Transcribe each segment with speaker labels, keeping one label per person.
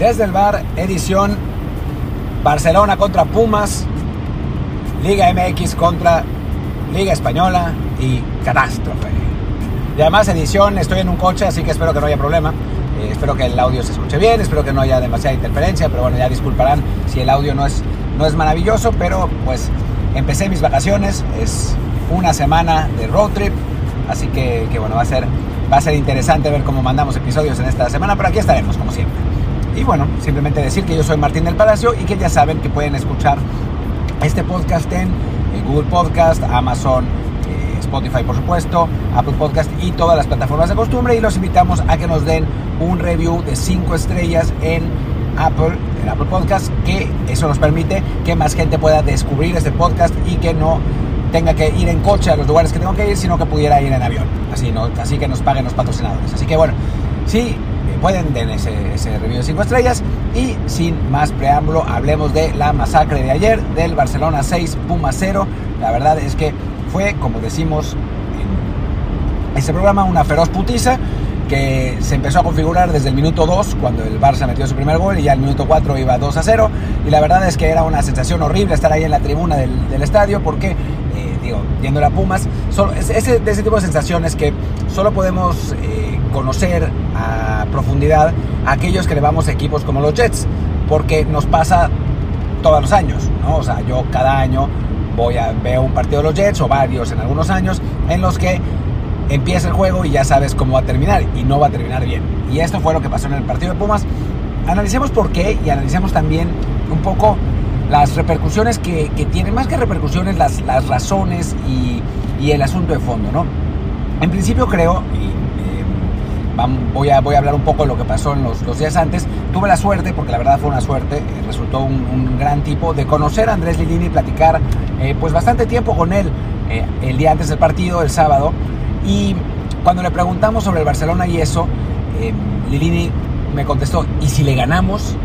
Speaker 1: Desde el bar, edición Barcelona contra Pumas, Liga MX contra Liga Española y Catástrofe. Y además edición, estoy en un coche, así que espero que no haya problema. Eh, espero que el audio se escuche bien, espero que no haya demasiada interferencia, pero bueno, ya disculparán si el audio no es, no es maravilloso, pero pues empecé mis vacaciones, es una semana de road trip, así que, que bueno, va a, ser, va a ser interesante ver cómo mandamos episodios en esta semana, pero aquí estaremos como siempre. Y bueno, simplemente decir que yo soy Martín del Palacio y que ya saben que pueden escuchar este podcast en Google Podcast, Amazon, eh, Spotify por supuesto, Apple Podcast y todas las plataformas de costumbre y los invitamos a que nos den un review de 5 estrellas en Apple, en Apple Podcast, que eso nos permite que más gente pueda descubrir este podcast y que no tenga que ir en coche a los lugares que tengo que ir, sino que pudiera ir en avión. Así, ¿no? Así que nos paguen los patrocinadores. Así que bueno, sí, pueden den ese, ese review de 5 estrellas. Y sin más preámbulo, hablemos de la masacre de ayer, del Barcelona 6, Puma 0. La verdad es que fue, como decimos en este programa, una feroz putiza que se empezó a configurar desde el minuto 2, cuando el Barça metió su primer gol, y ya el minuto 4 iba 2 a 0. Y la verdad es que era una sensación horrible estar ahí en la tribuna del, del estadio, porque, eh, digo, viendo a Pumas, solo, ese, de ese tipo de sensaciones que solo podemos eh, conocer profundidad a aquellos que le vamos a equipos como los Jets, porque nos pasa todos los años, ¿no? O sea, yo cada año voy a veo un partido de los Jets o varios en algunos años en los que empieza el juego y ya sabes cómo va a terminar y no va a terminar bien. Y esto fue lo que pasó en el partido de Pumas. Analicemos por qué y analicemos también un poco las repercusiones que, que tiene, más que repercusiones, las, las razones y, y, el asunto de fondo, ¿no? En principio creo, y voy, a, voy a hablar un poco de lo que pasó en los, días antes, tuve la suerte, porque la verdad fue una suerte, eh, resultó un, un, gran tipo, de conocer a Andrés Lilini y platicar eh, pues bastante tiempo con él eh, el día antes del partido, el sábado, y cuando le preguntamos sobre el Barcelona y eso, eh, Lilini me contestó, ¿y si le ganamos?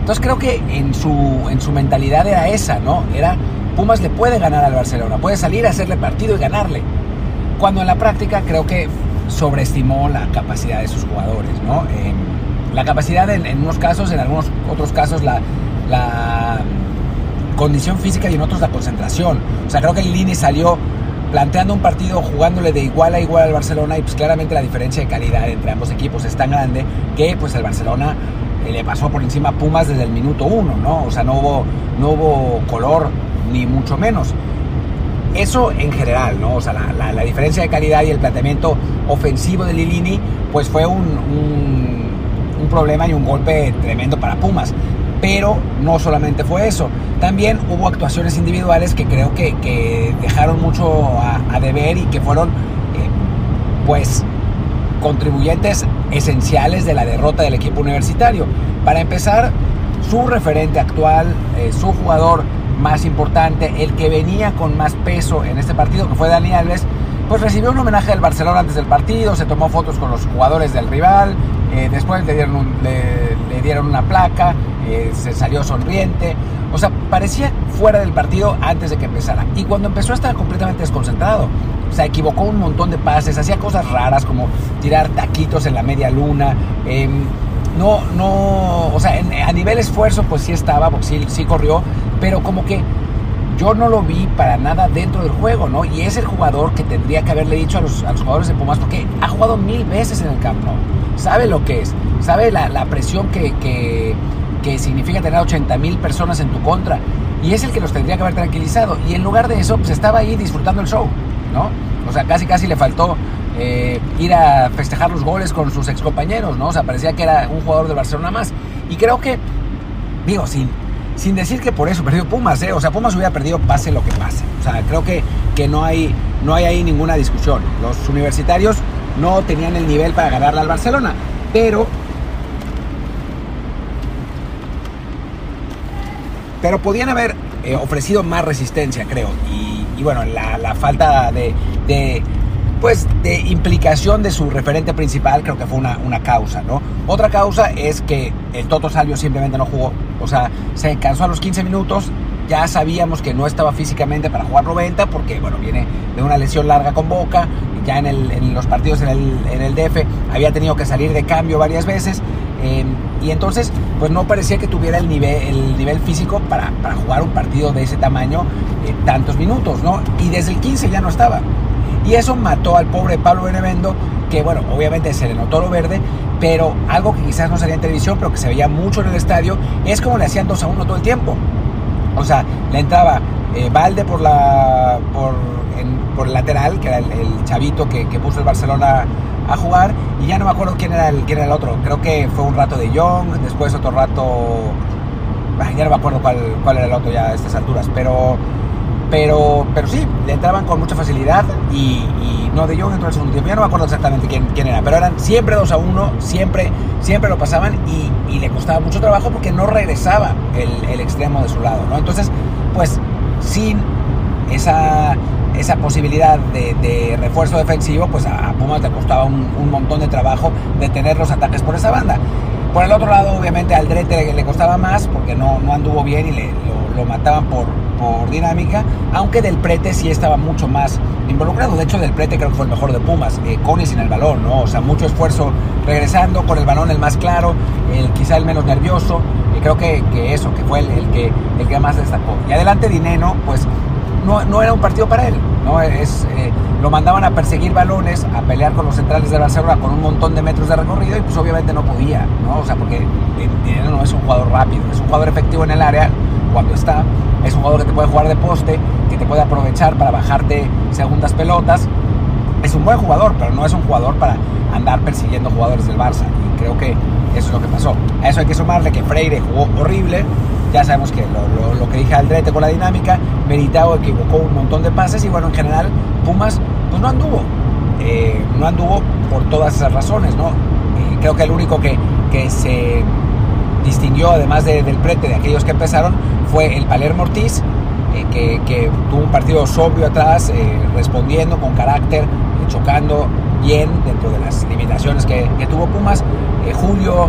Speaker 1: Entonces creo que en su, en su mentalidad era esa, ¿no? Era, Pumas le puede ganar al Barcelona, puede salir a hacerle partido y ganarle. Cuando en la práctica creo que sobreestimó la capacidad de sus jugadores, ¿no? Eh, la capacidad en, unos casos, en algunos otros casos la, condición física y en otros la concentración. O sea, creo que Lilini salió planteando un partido jugándole de igual a igual al Barcelona y pues claramente la diferencia de calidad entre ambos equipos es tan grande que pues el Barcelona eh, le pasó por encima a Pumas desde el minuto uno, ¿no? O sea, no hubo, no hubo color ni mucho menos. Eso en general, ¿no? O sea, la, la, diferencia de calidad y el planteamiento ofensivo de Lilini pues fue un, un, problema y un golpe tremendo para Pumas pero no solamente fue eso, también hubo actuaciones individuales que creo que, que dejaron mucho a, a, deber y que fueron eh, pues contribuyentes esenciales de la derrota del equipo universitario. Para empezar, su referente actual, eh, su jugador más importante, el que venía con más peso en este partido, que fue Dani Alves, pues recibió un homenaje del Barcelona antes del partido, se tomó fotos con los jugadores del rival, eh, después le dieron, le, dieron una placa, eh, se salió sonriente, o sea, parecía fuera del partido antes de que empezara. Y cuando empezó estaba completamente desconcentrado. O sea, equivocó un montón de pases, hacía cosas raras como tirar taquitos en la media luna. Eh, no, no, o sea, a nivel esfuerzo pues sí estaba, pues sí, sí corrió, pero como que yo no lo vi para nada dentro del juego, ¿no? Y es el jugador que tendría que haberle dicho a los, a los jugadores de Pumas, porque ha jugado mil veces en el Camp Nou, sabe lo que es, sabe la, la presión que, que, que, significa tener 80 mil personas en tu contra, y es el que los tendría que haber tranquilizado, y en lugar de eso, pues estaba ahí disfrutando el show, ¿no? O sea, casi casi le faltó eh, ir a festejar los goles con sus excompañeros, ¿no? O sea, parecía que era un jugador de Barcelona más, y creo que, digo, sin sin decir que por eso perdió Pumas, ¿eh? o sea, Pumas hubiera perdido pase lo que pase. O sea, creo que, que no, hay, no hay ahí ninguna discusión. Los universitarios no tenían el nivel para ganarle al Barcelona, pero... Pero podían haber eh, ofrecido más resistencia, creo. Y, bueno, la, falta de, pues, de implicación de su referente principal creo que fue una, una causa, ¿no? Otra causa es que el Toto Salvio simplemente no jugó. O sea, se cansó a los 15 minutos. Ya sabíamos que no estaba físicamente para jugar 90 porque, bueno, viene de una lesión larga con Boca. Ya en, el, en los partidos en el, DF había tenido que salir de cambio varias veces. Eh, y entonces, pues no parecía que tuviera el nivel, el nivel físico para, para jugar un partido de ese tamaño tantos minutos, ¿no? Y desde el 15 ya no estaba. Y eso mató al pobre Pablo Benevendo, que bueno, obviamente se le notó lo verde, pero algo que quizás no salía en televisión, pero que se veía mucho en el estadio, es como le hacían 2 a 1 todo el tiempo. O sea, le entraba eh, Valde por la por, por el lateral, que era el, chavito que, puso el Barcelona a jugar, y ya no me acuerdo quién era el, quién era el otro. Creo que fue un rato de Young, después otro rato. Ya no me acuerdo cuál, cuál era el otro ya a estas alturas, pero pero, pero sí, le entraban con mucha facilidad y, no de Jong entró el segundo tiempo. Ya no me acuerdo exactamente quién, quién era, pero eran siempre 2 a 1, siempre, siempre lo pasaban y, le costaba mucho trabajo porque no regresaba el, el extremo de su lado. ¿no? Entonces, pues sin esa, esa posibilidad de, refuerzo defensivo, pues a, Pumas le costaba un, un, montón de trabajo detener los ataques por esa banda. Por el otro lado, obviamente al Drete le, costaba más porque no, no anduvo bien y le, lo, mataban por, por dinámica, aunque Del Prete sí estaba mucho más involucrado. De hecho, Del Prete creo que fue el mejor de Pumas, eh, con y sin el balón, ¿no? O sea, mucho esfuerzo regresando, con el balón el más claro, el, quizá el menos nervioso. Y creo que, que eso, que fue el, el, que, el que más destacó. Y adelante Dineno, pues no, era un partido para él, ¿no? Es, eh, lo mandaban a perseguir balones, a pelear con los centrales de Barcelona con un montón de metros de recorrido y pues obviamente no podía, ¿no? O sea, porque Dineno no es un jugador rápido, es un jugador efectivo en el área cuando está, es un jugador que te puede jugar de poste, que te puede aprovechar para bajarte segundas pelotas. Es un buen jugador, pero no es un jugador para andar persiguiendo jugadores del Barça. Y creo que eso es lo que pasó. A eso hay que sumarle que Freire jugó horrible. Ya sabemos que lo, que dije Aldrete con la dinámica, Meritao equivocó un montón de pases y bueno, en general Pumas pues no anduvo. Eh, no anduvo por todas esas razones, ¿no? creo que el único que, que se distinguió, además del prete de aquellos que empezaron, fue el Palermo Ortiz, eh, que, tuvo un partido sobrio atrás, eh, respondiendo con carácter, eh, chocando bien dentro de las limitaciones que, tuvo Pumas. Julio,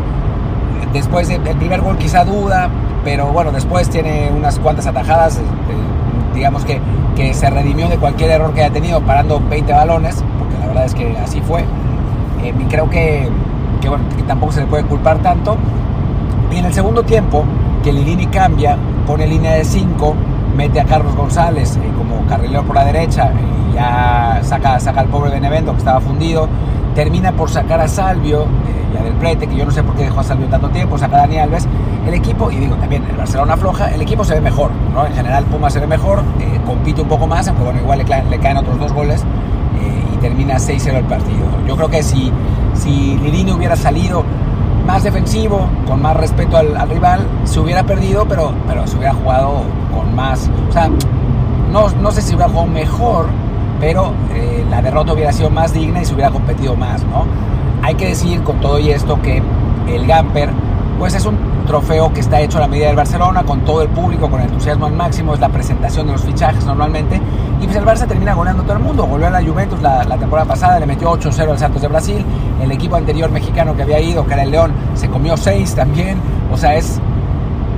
Speaker 1: después del primer gol quizá duda, pero bueno, después tiene unas cuantas atajadas, digamos que, que se redimió de cualquier error que haya tenido parando 20 balones, porque la verdad es que así fue. y creo que, que tampoco se le puede culpar tanto. Y en el segundo tiempo, que Lilini cambia, pone línea de 5, mete a Carlos González eh, como carrilero por la derecha y ya saca, saca al pobre Benevento que estaba fundido. Termina por sacar a Salvio, eh, ya del prete, que yo no sé por qué dejó a Salvio tanto tiempo, saca a Dani Alves. El equipo, y digo también, el Barcelona floja, el equipo se ve mejor, ¿no? En general Puma se ve mejor, eh, compite un poco más, aunque bueno, igual le, le caen otros dos goles y termina 6-0 el partido. Yo creo que si, si Lilini hubiera salido más defensivo, con más respeto al, rival, se hubiera perdido, pero, pero se hubiera jugado con más. O sea, no, no sé si hubiera jugado mejor, pero eh, la derrota hubiera sido más digna y se hubiera competido más, ¿no? Hay que decir con todo y esto que el Gamper, pues es un trofeo que está hecho a la medida del Barcelona, con todo el público, con entusiasmo al máximo, es la presentación de los fichajes normalmente, y pues el Barça termina goleando todo el mundo, volvió a la Juventus la, la temporada pasada, le metió 8-0 al Santos de Brasil, el equipo anterior mexicano que había ido, que era el León, se comió 6 también, o sea, es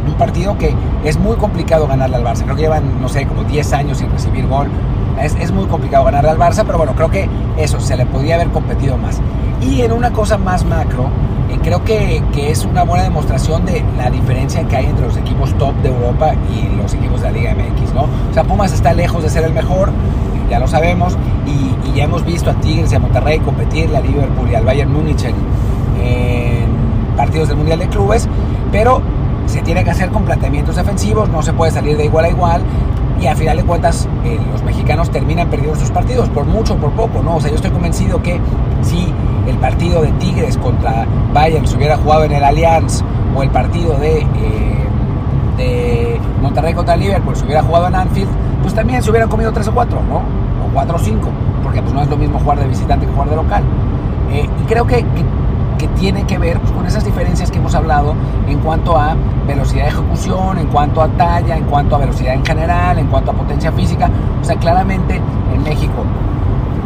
Speaker 1: un partido que es muy complicado ganarle al Barça, creo que llevan, no sé, como 10 años sin recibir gol, es, es muy complicado ganarle al Barça, pero bueno, creo que eso, se le podría haber competido más. Y en una cosa más macro, eh, creo que, que, es una buena demostración de la diferencia que hay entre los equipos top de Europa y los equipos de la Liga MX, ¿no? O sea, Pumas está lejos de ser el mejor, ya lo sabemos, y, ya hemos visto a Tigres y a Monterrey competir, a Liverpool y al Bayern Múnich en, partidos del Mundial de Clubes, pero se tiene que hacer con planteamientos defensivos, no se puede salir de igual a igual, y a final de cuentas eh, los mexicanos terminan perdiendo sus partidos, por mucho por poco, ¿no? O sea, yo estoy convencido que si el partido de Tigres contra Bayern se hubiera jugado en el Allianz o el partido de, eh, de Monterrey contra Liverpool se hubiera jugado en Anfield, pues también se hubieran comido 3 o 4, ¿no? O 4 o 5, porque pues no es lo mismo jugar de visitante que jugar de local. Eh, y creo que, que, tiene que ver con esas diferencias que hemos hablado en cuanto a velocidad de ejecución, en cuanto a talla, en cuanto a velocidad en general, en cuanto a potencia física. O sea, claramente en México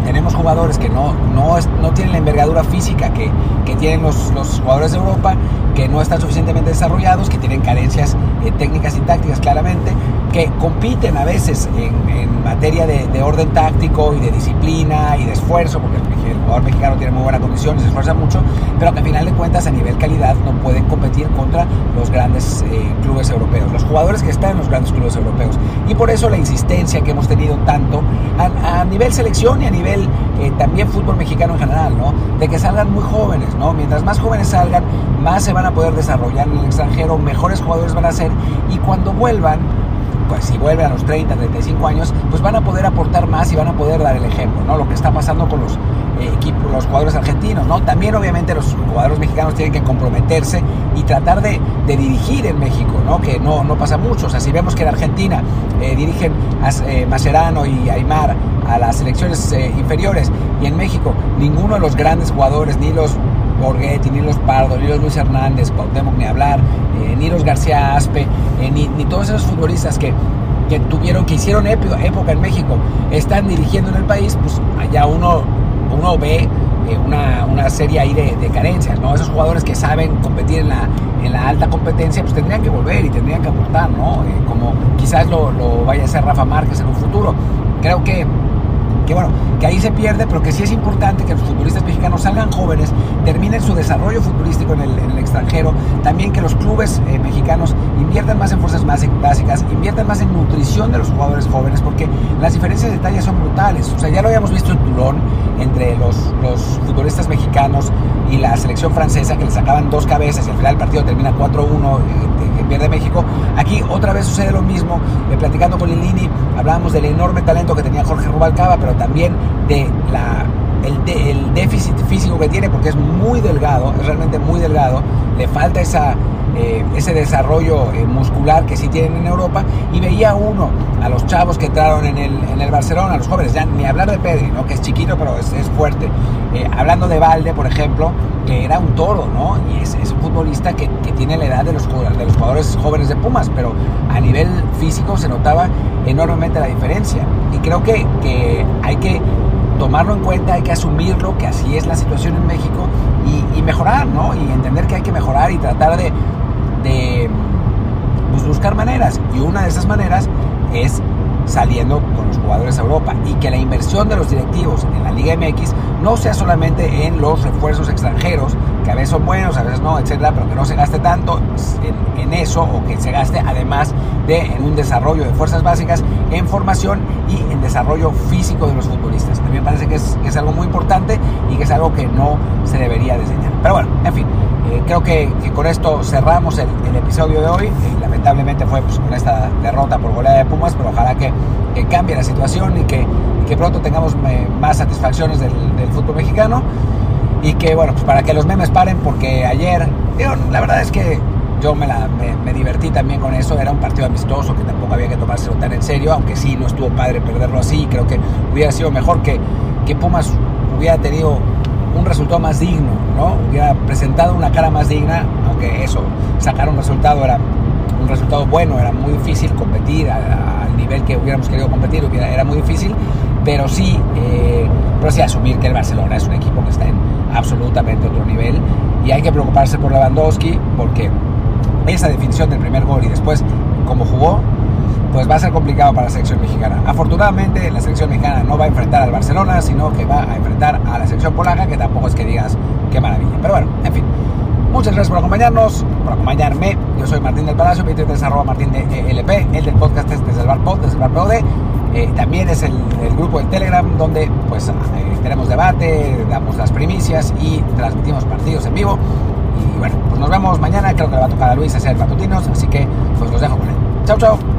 Speaker 1: tenemos jugadores que no, no, no tienen la envergadura física que, que tienen los, los, jugadores de Europa, que no están suficientemente desarrollados, que tienen carencias eh, técnicas y tácticas claramente, que compiten a veces en, materia de, orden táctico y de disciplina y de esfuerzo, porque el, jugador mexicano tiene muy buena condición y se esfuerza mucho, pero que al final de cuentas a nivel calidad no pueden competir contra los grandes eh, clubes europeos, los jugadores que están en los grandes clubes europeos. Y por eso la insistencia que hemos tenido tanto a, nivel selección y a nivel eh, también fútbol mexicano en general, ¿no? De que salgan muy jóvenes, ¿no? Mientras más jóvenes salgan, más se van a poder desarrollar en el extranjero, mejores jugadores van a ser y cuando vuelvan, pues si vuelven a los 30, 35 años, pues van a poder aportar más y van a poder dar el ejemplo, ¿no? Lo que está pasando con los eh, equipos, los jugadores argentinos, ¿no? También obviamente los jugadores mexicanos tienen que comprometerse y tratar de, dirigir en México, ¿no? Que no, no pasa mucho, o sea, si vemos que en Argentina eh, dirigen a eh, Macerano y Aymar a las selecciones inferiores y en México ninguno de los grandes jugadores, ni los Borghetti, ni los Pardo, ni los Luis Hernández, Cuauhtémoc ni hablar, eh, ni García Aspe, eh, ni, todos esos futbolistas que, que tuvieron, que hicieron época en México, están dirigiendo en el país, pues allá uno, uno ve eh, una, una, serie ahí de, carencias, ¿no? Esos jugadores que saben competir en la, en la alta competencia, pues tendrían que volver y tendrían que aportar, ¿no? como quizás lo, lo vaya a hacer Rafa Márquez en un futuro. Creo que que bueno, que ahí se pierde, pero que sí es importante que los futbolistas mexicanos salgan jóvenes, terminen su desarrollo futbolístico en el, extranjero, también que los clubes eh, mexicanos inviertan más en fuerzas más básicas, inviertan más en nutrición de los jugadores jóvenes, porque las diferencias de talla son brutales. O sea, ya lo habíamos visto en Toulon entre los, los futbolistas mexicanos y la selección francesa, que le sacaban dos cabezas y al final el partido termina 4-1 eh, que pierde México. Aquí otra vez sucede lo mismo, eh, platicando con Lilini, hablábamos del enorme talento que tenía Jorge Rubalcaba, pero también de la, el, déficit físico que tiene porque es muy delgado, es realmente muy delgado, le falta esa, eh, ese desarrollo eh, muscular que sí tienen en Europa y veía uno a los chavos que entraron en el, en el Barcelona, a los jóvenes, ya ni hablar de Pedri, ¿no? que es chiquito pero es, es fuerte, eh, hablando de Valde, por ejemplo, que era un toro, ¿no? Y es, es un futbolista que, que, tiene la edad de los, de los jugadores jóvenes de Pumas, pero a nivel físico se notaba enormemente la diferencia. Y creo que, que hay que tomarlo en cuenta, hay que asumirlo, que así es la situación en México y, mejorar, ¿no? Y entender que hay que mejorar y tratar de, de pues, buscar maneras. Y una de esas maneras es saliendo con los jugadores a Europa y que la inversión de los directivos en la Liga MX no sea solamente en los refuerzos extranjeros, que a veces son buenos, a veces no, etcétera, pero que no se gaste tanto en, eso o que se gaste además de en un desarrollo de fuerzas básicas, en formación y en desarrollo físico de los futbolistas. También parece que es, es algo muy importante y que es algo que no se debería diseñar. Pero bueno, en fin, eh, creo que, con esto cerramos el, episodio de hoy. Eh, lamentablemente fue pues, con esta derrota por goleada de Pumas, pero ojalá que, cambie la situación y que, que pronto tengamos eh, más satisfacciones del, fútbol mexicano. Y que, bueno, pues para que los memes paren, porque ayer, la verdad es que yo me, la, me, divertí también con eso. Era un partido amistoso que tampoco había que tomárselo tan en serio, aunque sí no estuvo padre perderlo así. Creo que hubiera sido mejor que, que Pumas hubiera tenido un resultado más digno, ¿no? Hubiera presentado una cara más digna, aunque eso, sacar un resultado era un resultado bueno, era muy difícil competir al nivel que hubiéramos querido competir, era muy difícil, pero sí, eh, pero sí asumir que el Barcelona es un equipo que está en absolutamente otro nivel y hay que preocuparse por Lewandowski porque esa definición del primer gol y después como jugó, pues va a ser complicado para la selección mexicana. Afortunadamente la selección mexicana no va a enfrentar al Barcelona, sino que va a enfrentar a la selección polaca, que tampoco es que digas qué maravilla. Pero bueno, en fin. Muchas gracias por acompañarnos, por acompañarme. Yo soy Martín del Palacio, mi Twitter es arroba Martín de LP, el del podcast es desde el pod, desde el bar POD. Eh, también es el, grupo de Telegram donde pues eh, tenemos debate, damos las primicias y transmitimos partidos en vivo. Y bueno, pues nos vemos mañana, creo que le va a tocar a Luis hacer matutinos, así que pues los dejo con él. Chao, chao.